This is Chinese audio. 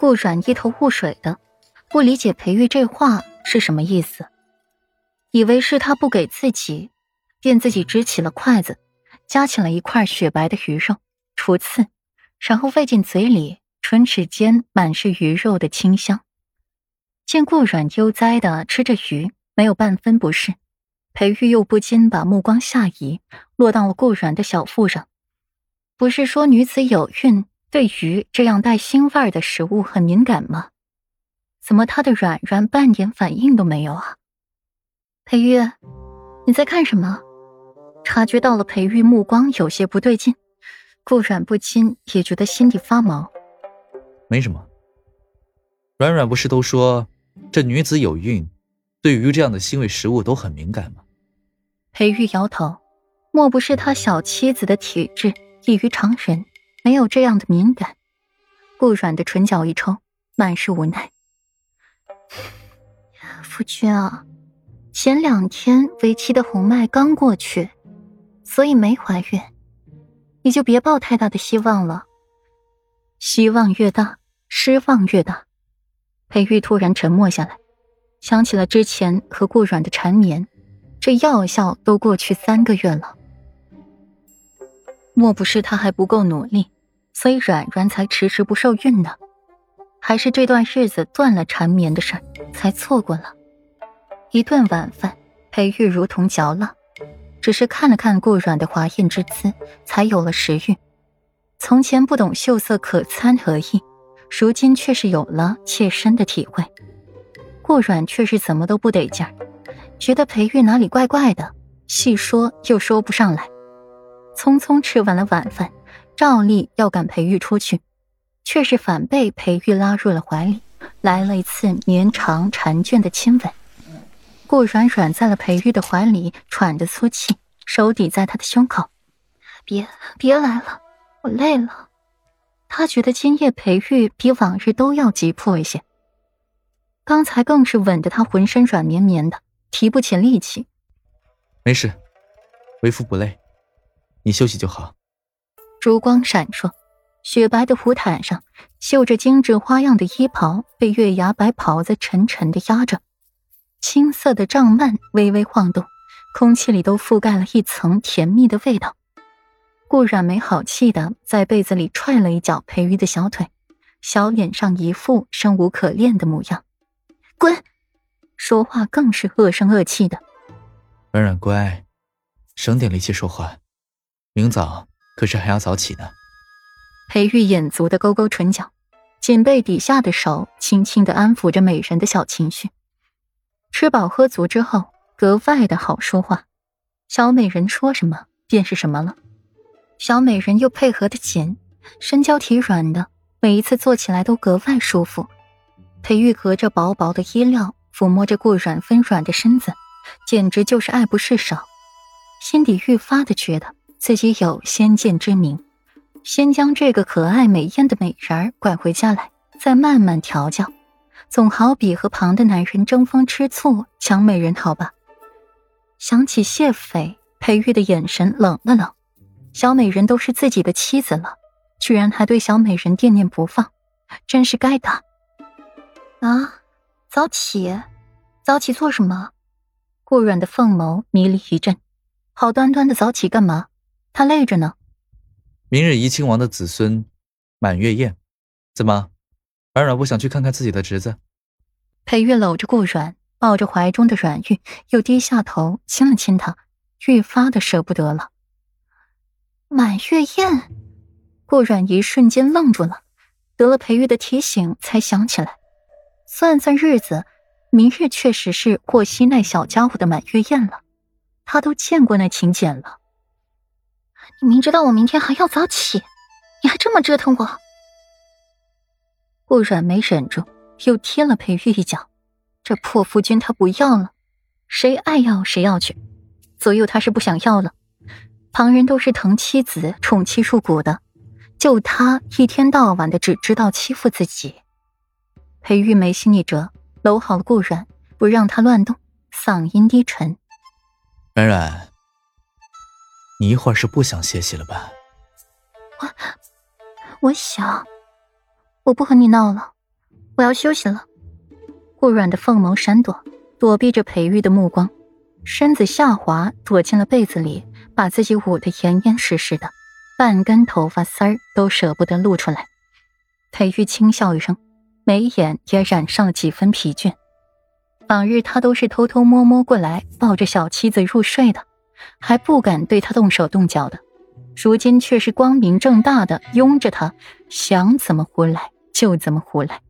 顾阮一头雾水的，不理解裴玉这话是什么意思，以为是他不给自己，便自己支起了筷子，夹起了一块雪白的鱼肉，除刺，然后喂进嘴里，唇齿间满是鱼肉的清香。见顾阮悠哉的吃着鱼，没有半分不适，裴玉又不禁把目光下移，落到了顾阮的小腹上。不是说女子有孕对鱼这样带腥味儿的食物很敏感吗？怎么他的软软半点反应都没有啊？裴玉，你在看什么？察觉到了裴玉目光有些不对劲，顾阮不禁也觉得心底发毛。没什么，软软不是都说。这女子有孕，对于这样的腥味食物都很敏感吗？裴玉摇头，莫不是他小妻子的体质异于常人，没有这样的敏感？顾软的唇角一抽，满是无奈。夫君啊，前两天为妻的红脉刚过去，所以没怀孕，你就别抱太大的希望了。希望越大，失望越大。裴玉突然沉默下来，想起了之前和顾软的缠绵，这药效都过去三个月了，莫不是他还不够努力，所以软软才迟迟不受孕呢？还是这段日子断了缠绵的事儿，才错过了？一顿晚饭，裴玉如同嚼蜡，只是看了看顾软的华艳之姿，才有了食欲。从前不懂秀色可餐而已。如今却是有了切身的体会，顾软却是怎么都不得劲儿，觉得裴玉哪里怪怪的，细说又说不上来。匆匆吃完了晚饭，照例要赶裴玉出去，却是反被裴玉拉入了怀里，来了一次绵长缠卷的亲吻。顾软软在了裴玉的怀里，喘着粗气，手抵在他的胸口：“别别来了，我累了。”他觉得今夜裴玉比往日都要急迫一些，刚才更是吻得他浑身软绵绵的，提不起力气。没事，为夫不累，你休息就好。烛光闪烁，雪白的湖毯上，绣着精致花样的衣袍被月牙白袍子沉沉的压着，青色的帐幔微微晃动，空气里都覆盖了一层甜蜜的味道。顾染没好气的在被子里踹了一脚裴玉的小腿，小脸上一副生无可恋的模样。滚！说话更是恶声恶气的。软软乖，省点力气说话，明早可是还要早起呢。裴玉眼足的勾勾唇角，颈背底下的手轻轻的安抚着美人的小情绪。吃饱喝足之后，格外的好说话，小美人说什么便是什么了。小美人又配合的紧，身娇体软的，每一次坐起来都格外舒服。裴玉隔着薄薄的衣料抚摸着顾软丰软的身子，简直就是爱不释手，心底愈发的觉得自己有先见之明，先将这个可爱美艳的美人儿拐回家来，再慢慢调教，总好比和旁的男人争风吃醋抢美人好吧？想起谢斐，裴玉的眼神冷了冷。小美人都是自己的妻子了，居然还对小美人惦念不放，真是该打！啊，早起，早起做什么？顾软的凤眸迷离一阵，好端端的早起干嘛？他累着呢。明日怡亲王的子孙满月宴，怎么，软软不想去看看自己的侄子？裴玉搂着顾软，抱着怀中的软玉，又低下头亲了亲他，愈发的舍不得了。满月宴，顾阮一瞬间愣住了，得了裴玉的提醒，才想起来，算算日子，明日确实是霍希那小家伙的满月宴了，他都见过那请柬了。你明知道我明天还要早起，你还这么折腾我？顾阮没忍住，又踢了裴玉一脚，这破夫君他不要了，谁爱要谁要去，左右他是不想要了。旁人都是疼妻子、宠妻入骨的，就他一天到晚的只知道欺负自己。裴玉眉心一折，搂好了顾软，不让他乱动，嗓音低沉：“软软，你一会儿是不想歇息了吧？”“我，我想，我不和你闹了，我要休息了。顾软的凤眸闪躲，躲避着裴玉的目光，身子下滑，躲进了被子里，把自己捂得严严实实的，半根头发丝儿都舍不得露出来。裴玉轻笑一声，眉眼也染上了几分疲倦。往日他都是偷偷摸摸过来抱着小妻子入睡的，还不敢对他动手动脚的，如今却是光明正大的拥着他，想怎么胡来就怎么胡来。